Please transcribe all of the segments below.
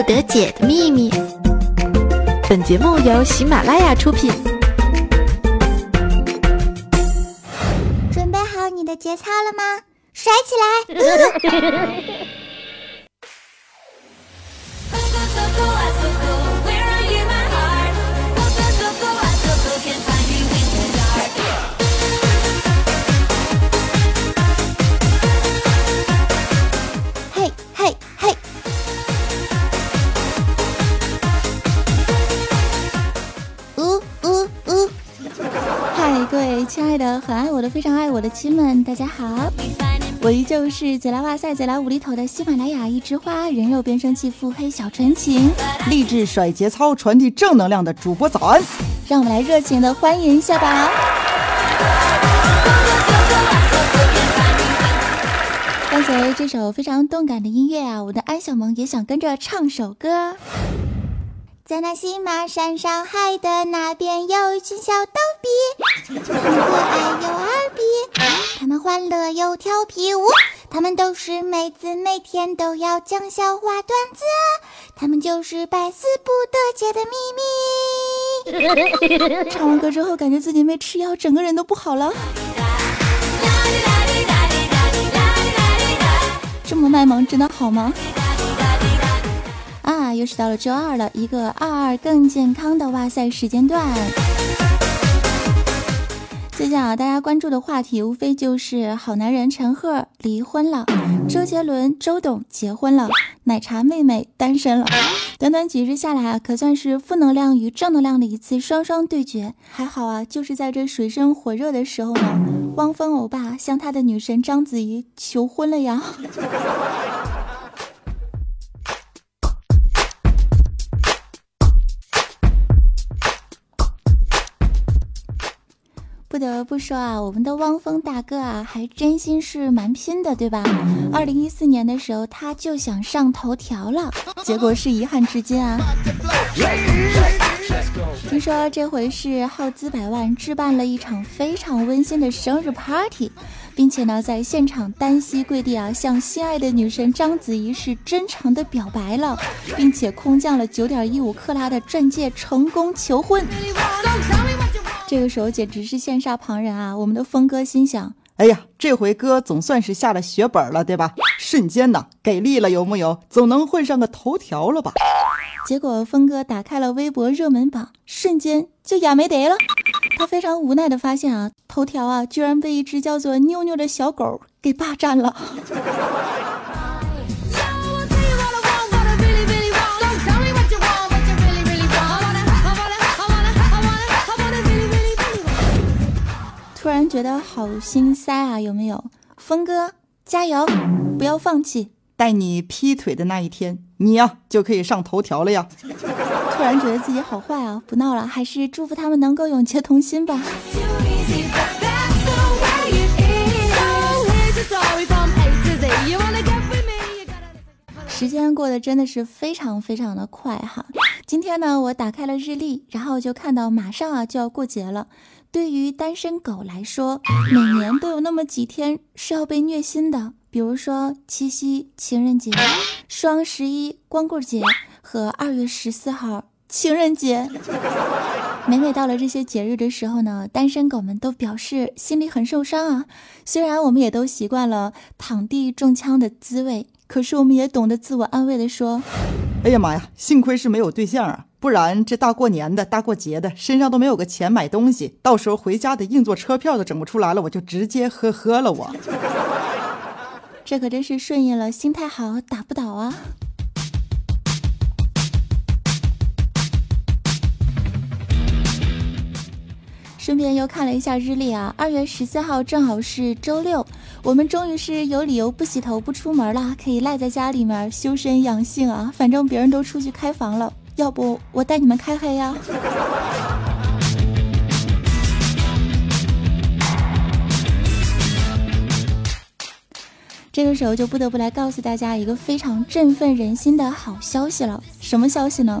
不得解的秘密。本节目由喜马拉雅出品。准备好你的节操了吗？甩起来！亲爱的，很爱我的，非常爱我的亲们，大家好！我依旧是贼拉哇塞、贼拉无厘头的喜马拉雅一枝花，人肉变声器，腹黑小纯情，励志甩节操，传递正能量的主播早安！让我们来热情的欢迎一下吧！伴随这首非常动感的音乐啊，我的安小萌也想跟着唱首歌。在那西马山上海的那边，有一群小逗比，爱又二逼，他们欢乐又调皮。呜，他们都是妹子，每天都要讲笑话段子，他们就是百思不得解的秘密。唱完歌之后，感觉自己没吃药，整个人都不好了。这么卖萌，真的好吗？啊，又是到了周二了，一个二二更健康的哇塞时间段。最近啊，大家关注的话题无非就是好男人陈赫离婚了，周杰伦周董结婚了，奶茶妹妹单身了。短短几日下来啊，可算是负能量与正能量的一次双双对决。还好啊，就是在这水深火热的时候呢，汪峰欧巴向他的女神章子怡求婚了呀。不得不说啊，我们的汪峰大哥啊，还真心是蛮拼的，对吧？二零一四年的时候，他就想上头条了，结果是遗憾至今啊。听说这回是耗资百万置办了一场非常温馨的生日 party，并且呢，在现场单膝跪地啊，向心爱的女神章子怡是真诚的表白了，并且空降了九点一五克拉的钻戒，成功求婚。这个时候简直是羡煞旁人啊！我们的峰哥心想：哎呀，这回哥总算是下了血本了，对吧？瞬间呢，给力了，有木有？总能混上个头条了吧？结果峰哥打开了微博热门榜，瞬间就哑没得了。他非常无奈的发现啊，头条啊，居然被一只叫做妞妞的小狗给霸占了。突然觉得好心塞啊，有没有？峰哥加油，不要放弃！待你劈腿的那一天，你呀就可以上头条了呀！突然觉得自己好坏啊，不闹了，还是祝福他们能够永结同心吧。时间过得真的是非常非常的快哈！今天呢，我打开了日历，然后就看到马上啊就要过节了。对于单身狗来说，每年都有那么几天是要被虐心的，比如说七夕、情人节、双十一、光棍节和二月十四号情人节。每每到了这些节日的时候呢，单身狗们都表示心里很受伤啊。虽然我们也都习惯了躺地中枪的滋味，可是我们也懂得自我安慰的说：“哎呀妈呀，幸亏是没有对象啊。”不然这大过年的大过节的，身上都没有个钱买东西，到时候回家的硬座车票都整不出来了，我就直接呵呵了。我这可真是顺应了心态好打不倒啊！顺便又看了一下日历啊，二月十四号正好是周六，我们终于是有理由不洗头不出门了，可以赖在家里面修身养性啊！反正别人都出去开房了。要不我带你们开黑呀？这个时候就不得不来告诉大家一个非常振奋人心的好消息了。什么消息呢？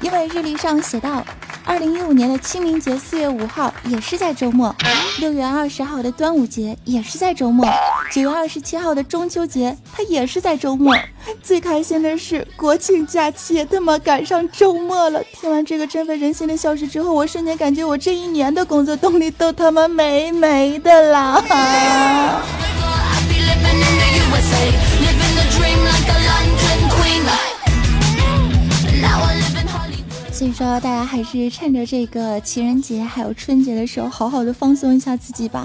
因为日历上写到，二零一五年的清明节四月五号也是在周末，六月二十号的端午节也是在周末，九月二十七号的中秋节，它也是在周末。最开心的是国庆假期他妈赶上周末了。听完这个振奋人心的消息之后，我瞬间感觉我这一年的工作动力都他妈没没的啦！所以说，大家还是趁着这个情人节还有春节的时候，好好的放松一下自己吧。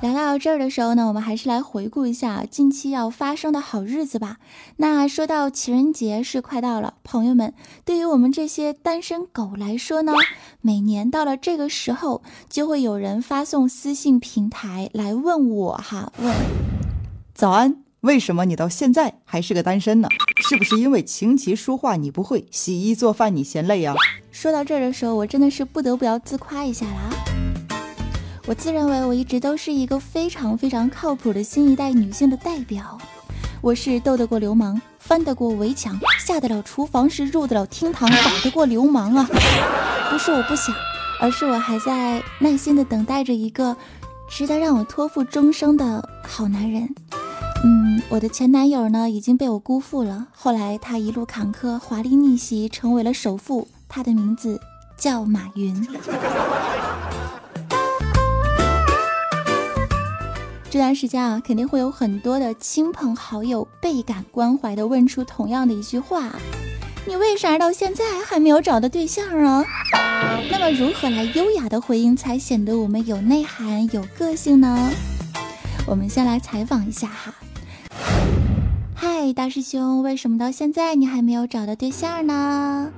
聊到这儿的时候呢，我们还是来回顾一下近期要发生的好日子吧。那说到情人节是快到了，朋友们，对于我们这些单身狗来说呢，每年到了这个时候，就会有人发送私信平台来问我哈，问早安。为什么你到现在还是个单身呢？是不是因为琴棋书画你不会，洗衣做饭你嫌累啊？说到这儿的时候，我真的是不得不要自夸一下啦。我自认为我一直都是一个非常非常靠谱的新一代女性的代表。我是斗得过流氓，翻得过围墙，下得了厨房，是入得了厅堂，打得过流氓啊！不是我不想，而是我还在耐心的等待着一个值得让我托付终生的好男人。嗯，我的前男友呢已经被我辜负了。后来他一路坎坷，华丽逆袭，成为了首富。他的名字叫马云。这段时间啊，肯定会有很多的亲朋好友倍感关怀的问出同样的一句话：你为啥到现在还没有找到对象啊？那么如何来优雅的回应，才显得我们有内涵、有个性呢？我们先来采访一下哈。嗨，大师兄，为什么到现在你还没有找到对象呢？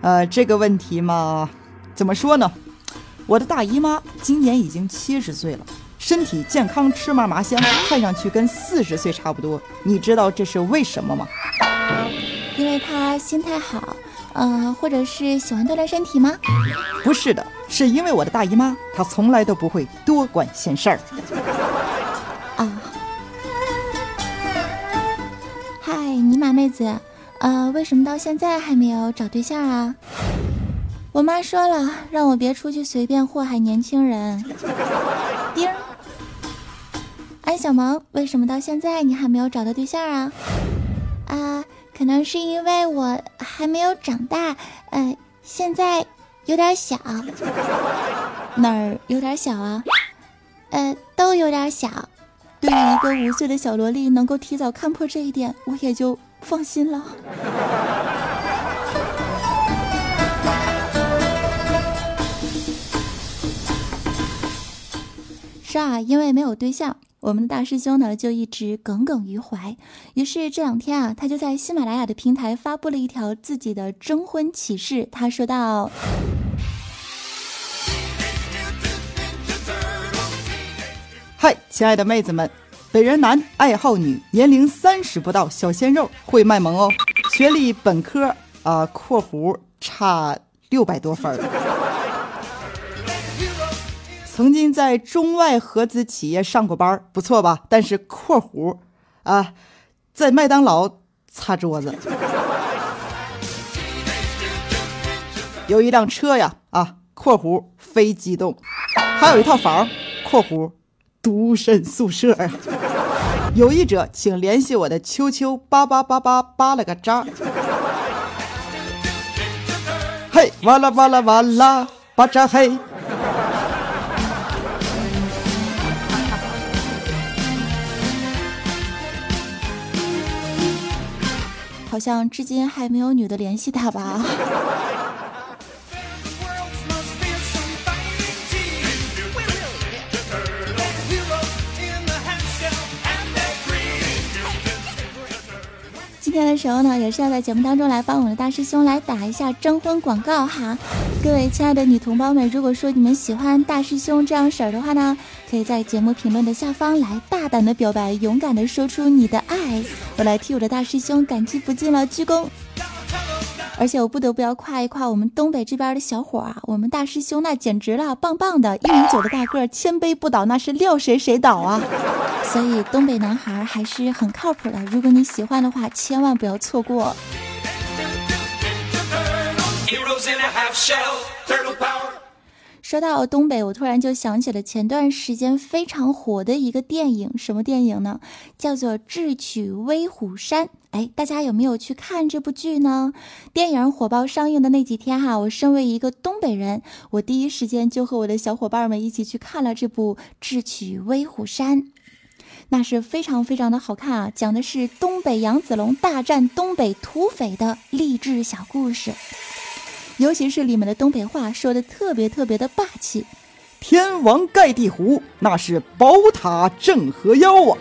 呃，这个问题嘛，怎么说呢？我的大姨妈今年已经七十岁了，身体健康，吃嘛嘛香，看上去跟四十岁差不多。你知道这是为什么吗？因为他心态好，呃，或者是喜欢锻炼身体吗？不是的，是因为我的大姨妈，她从来都不会多管闲事儿。啊，嗨，尼玛妹子，呃，为什么到现在还没有找对象啊？我妈说了，让我别出去随便祸害年轻人。丁，安小萌，为什么到现在你还没有找到对象啊？啊，可能是因为我还没有长大，呃，现在有点小。哪儿有点小啊？呃，都有点小。对于一个五岁的小萝莉能够提早看破这一点，我也就。放心了。是啊，因为没有对象，我们的大师兄呢就一直耿耿于怀。于是这两天啊，他就在喜马拉雅的平台发布了一条自己的征婚启事。他说道：“嗨，亲爱的妹子们。”本人男，爱好女，年龄三十不到，小鲜肉，会卖萌哦。学历本科啊（括弧差六百多分）。曾经在中外合资企业上过班，不错吧？但是（括弧啊）在麦当劳擦桌子。有一辆车呀啊（括弧非机动），还有一套房（括弧）。独身宿舍！有意者请联系我的秋秋八八八八八了个渣。嘿，哇啦哇啦哇啦，巴扎嘿！好像至今还没有女的联系他吧？今天的时候呢，也是要在节目当中来帮我们的大师兄来打一下征婚广告哈。各位亲爱的女同胞们，如果说你们喜欢大师兄这样式儿的话呢，可以在节目评论的下方来大胆的表白，勇敢的说出你的爱，我来替我的大师兄感激不尽了，鞠躬。而且我不得不要夸一夸我们东北这边的小伙啊，我们大师兄那简直了，棒棒的，一米九的大个，千杯不倒，那是撂谁谁倒啊！所以东北男孩还是很靠谱的，如果你喜欢的话，千万不要错过。说到东北，我突然就想起了前段时间非常火的一个电影，什么电影呢？叫做《智取威虎山》。哎，大家有没有去看这部剧呢？电影火爆上映的那几天哈，我身为一个东北人，我第一时间就和我的小伙伴们一起去看了这部《智取威虎山》，那是非常非常的好看啊！讲的是东北杨子龙大战东北土匪的励志小故事。尤其是里面的东北话说的特别特别的霸气，天王盖地虎，那是宝塔镇河妖啊！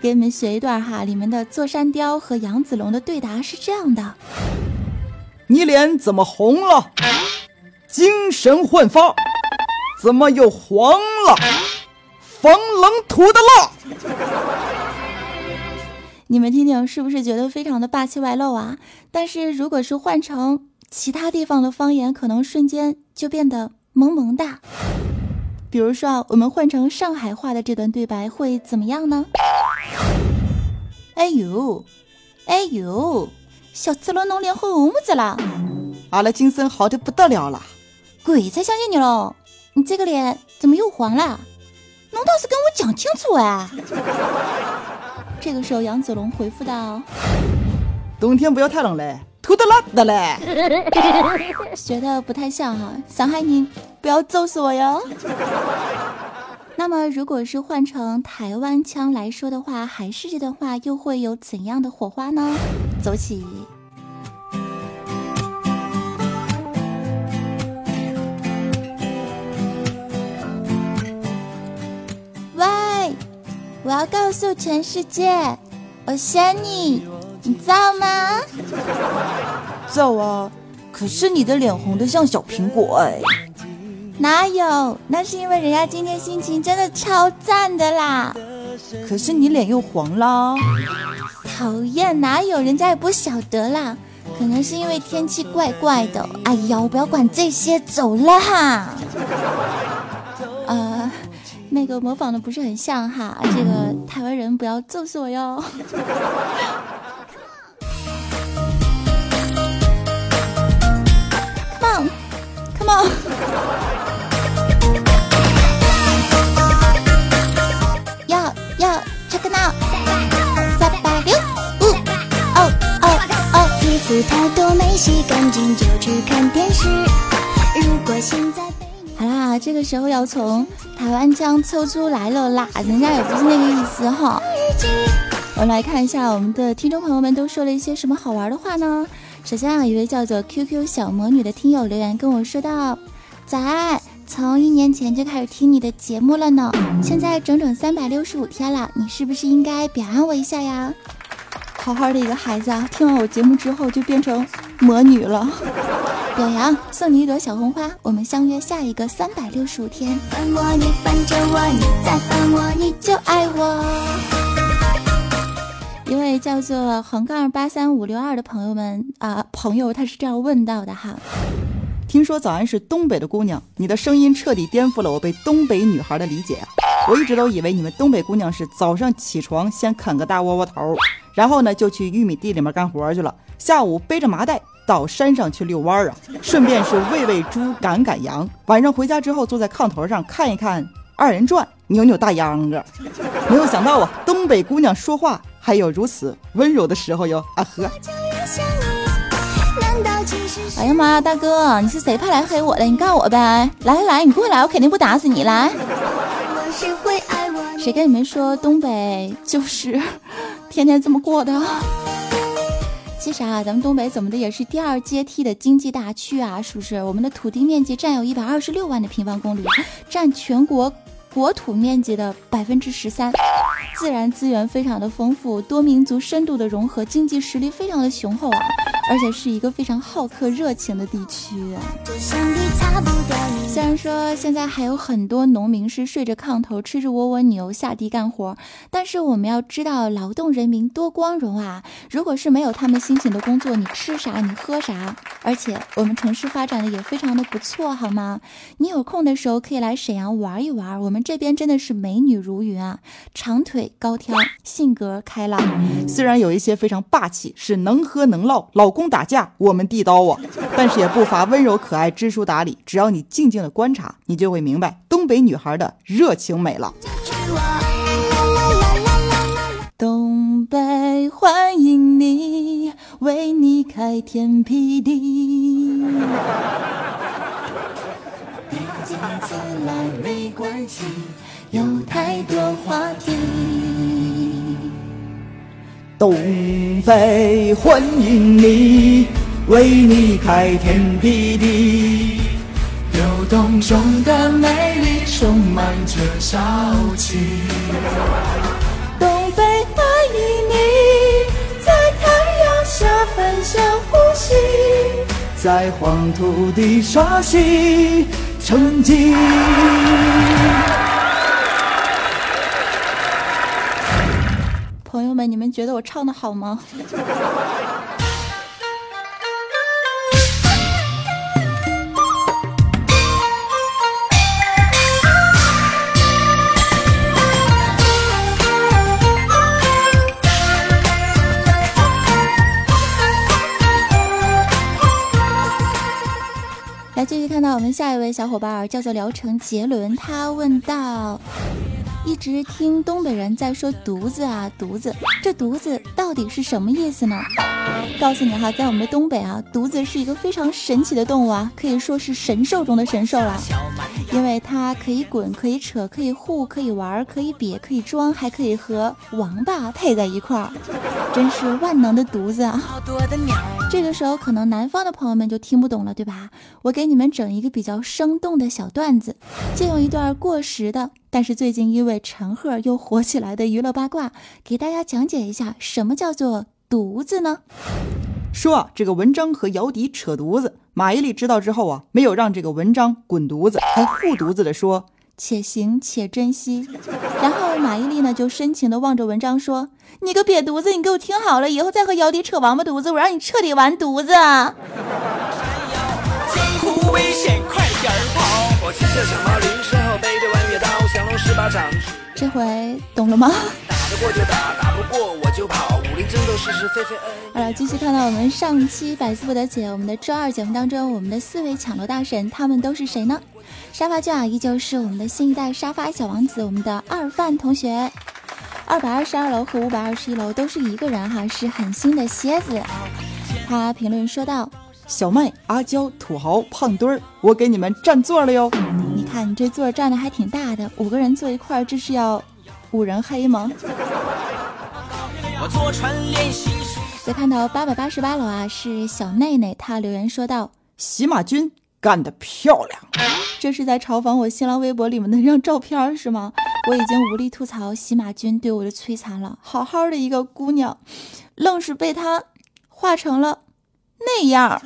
给你们学一段哈，里面的座山雕和杨子龙的对答是这样的：你脸怎么红了？精神焕发，怎么又黄了？防冷土的辣。你们听听，是不是觉得非常的霸气外露啊？但是如果是换成其他地方的方言，可能瞬间就变得萌萌哒。比如说啊，我们换成上海话的这段对白会怎么样呢？哎呦，哎呦，小赤龙侬脸红子啦，阿拉精神好的不得了了，鬼才相信你喽！你这个脸怎么又黄了？侬倒是跟我讲清楚哎！这个时候，杨子龙回复道：“冬天不要太冷嘞，土的辣的嘞。”学的不太像哈，小海你不要揍死我哟。那么，如果是换成台湾腔来说的话，还是这段话又会有怎样的火花呢？走起。喂我要告诉全世界，我想你，你知道吗？知道啊，可是你的脸红的像小苹果哎。哪有？那是因为人家今天心情真的超赞的啦。可是你脸又黄了。讨厌，哪有？人家也不晓得啦。可能是因为天气怪怪的。哎呀，我不要管这些，走了哈。呃。那个模仿的不是很像哈，这个台湾人不要揍死我哟要要 check now，三百六五哦哦哦，衣服太多没洗干净就去看电视。如果现在好啦，这个时候要从。台湾腔抽出来了啦，人家也不是那个意思哈。我们来看一下我们的听众朋友们都说了一些什么好玩的话呢？首先啊，一位叫做 QQ 小魔女的听友留言跟我说道：“早安，从一年前就开始听你的节目了呢，现在整整三百六十五天了，你是不是应该表扬我一下呀？”好好的一个孩子啊，听完我节目之后就变成魔女了。表扬，送你一朵小红花。我们相约下一个三百六十五天。烦我，你烦着我，你再烦我，你就爱我。一位叫做横杠八三五六二的朋友们啊，朋友他是这样问到的哈。听说早安是东北的姑娘，你的声音彻底颠覆了我对东北女孩的理解啊！我一直都以为你们东北姑娘是早上起床先啃个大窝窝头，然后呢就去玉米地里面干活去了，下午背着麻袋。到山上去遛弯儿啊，顺便是喂喂猪、赶赶羊。晚上回家之后，坐在炕头上看一看二人转，扭扭大秧歌。没有想到啊，东北姑娘说话还有如此温柔的时候哟！啊呵。哎呀妈呀，大哥，你是谁派来黑我的？你告我呗！来来来，你过来，我肯定不打死你。来，谁跟你们说东北就是天天这么过的？其实啊，咱们东北怎么的也是第二阶梯的经济大区啊，是不是？我们的土地面积占有一百二十六万的平方公里，占全国国土面积的百分之十三，自然资源非常的丰富，多民族深度的融合，经济实力非常的雄厚啊，而且是一个非常好客热情的地区。虽然说现在还有很多农民是睡着炕头吃着窝窝牛下地干活，但是我们要知道劳动人民多光荣啊！如果是没有他们辛勤的工作，你吃啥你喝啥？而且我们城市发展的也非常的不错，好吗？你有空的时候可以来沈阳玩一玩，我们这边真的是美女如云啊，长腿高挑，性格开朗。虽然有一些非常霸气，是能喝能唠，老公打架我们递刀啊，但是也不乏温柔可爱、知书达理。只要你静静的观察，你就会明白东北女孩的热情美了。东北欢迎你，为你开天辟地。毕竟此来没关系，有太多话题。东北欢迎你，为你开天辟地。流动中的美丽充满着朝气。东北欢迎你，在太阳下分享呼吸。在黄土地刷新成绩。朋友们，你们觉得我唱的好吗？继续看到我们下一位小伙伴，叫做聊城杰伦，他问道。一直听东北人在说犊子啊犊子，这犊子到底是什么意思呢？告诉你哈，在我们的东北啊，犊子是一个非常神奇的动物啊，可以说是神兽中的神兽了，因为它可以滚，可以扯，可以护，可以玩，可以瘪，可以装，还可以和王八配在一块儿，真是万能的犊子啊！这个时候可能南方的朋友们就听不懂了，对吧？我给你们整一个比较生动的小段子，借用一段过时的。但是最近因为陈赫又火起来的娱乐八卦，给大家讲解一下什么叫做犊子呢？说啊，这个文章和姚笛扯犊子，马伊琍知道之后啊，没有让这个文章滚犊子，还护犊子的说且行且珍惜。然后马伊琍呢就深情的望着文章说：“你个瘪犊子，你给我听好了，以后再和姚笛扯王八犊子，我让你彻底完犊子。”这回懂了吗？打得过就打，打不过我就跑。武林争斗，是是非非好了，继续看到我们上期百思不得解，我们的周二节目当中，我们的四位抢楼大神，他们都是谁呢？沙发君啊，依旧是我们的新一代沙发小王子，我们的二范同学。二百二十二楼和五百二十一楼都是一个人哈，是很新的蝎子。他评论说道。小麦、阿娇、土豪、胖墩儿，我给你们占座了哟！你看你这座占的还挺大的，五个人坐一块儿，这是要五人黑吗？再看到八百八十八楼啊，是小内内，他留言说道：“洗马军干得漂亮！”这是在嘲讽我新浪微博里面的那张照片是吗？我已经无力吐槽洗马军对我的摧残了，好好的一个姑娘，愣是被他画成了。那样。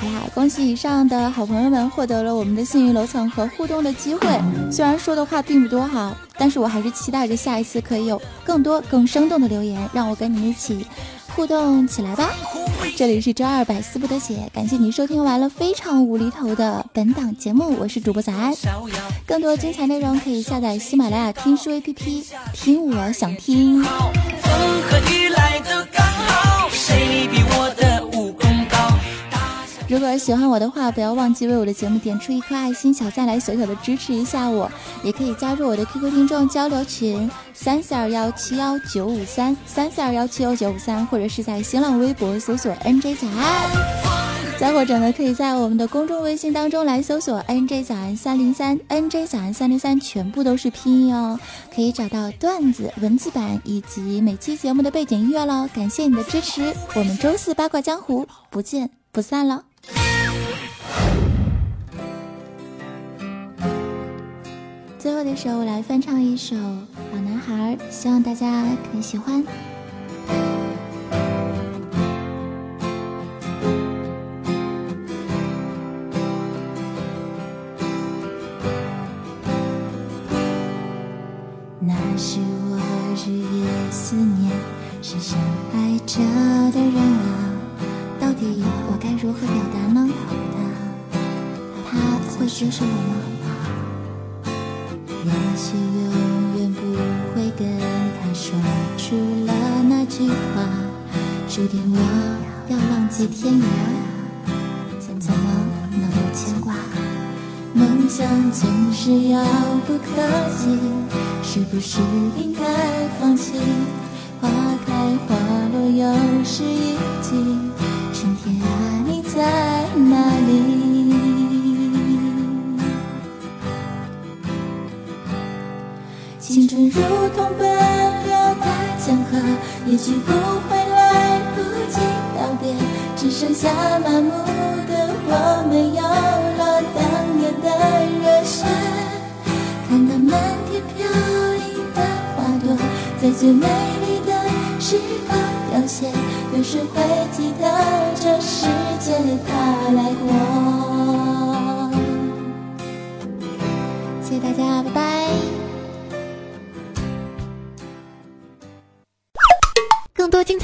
哎呀，恭喜以上的好朋友们获得了我们的幸运楼层和互动的机会。虽然说的话并不多哈，但是我还是期待着下一次可以有更多更生动的留言，让我跟你们一起。互动起来吧！这里是周二百思不得解，感谢你收听完了非常无厘头的本档节目，我是主播早安。更多精彩内容可以下载喜马拉雅听书 APP，听我想听。风和雨来的刚好，谁比我的如果喜欢我的话，不要忘记为我的节目点出一颗爱心小赞来小小的支持一下我，也可以加入我的 QQ 听众交流群三四二幺七幺九五三三四二幺七幺九五三，或者是在新浪微博搜索 NJ 早安，再或者呢，可以在我们的公众微信当中来搜索 NJ 早安三零三 NJ 早安三零三，全部都是拼音哦，可以找到段子文字版以及每期节目的背景音乐喽。感谢你的支持，我们周四八卦江湖不见不散了。最后的时候，我来翻唱一首《老男孩》，希望大家可以喜欢。那是我日夜思念，深深爱着的人啊，到底我该如何表达呢？他他会接受我吗？也许永远不会跟他说出了那句话，注定我要浪迹天涯，怎么能有牵挂？梦想总是遥不可及，是不是应该放弃？花开花落又是一季，春如同奔流的江河，也许不会来不及道别，只剩下麻木的我，没有了当年的热血。看那满天飘零的花朵，在最美丽的时刻凋谢，有谁会记得这世界它来过？谢谢大家，拜拜。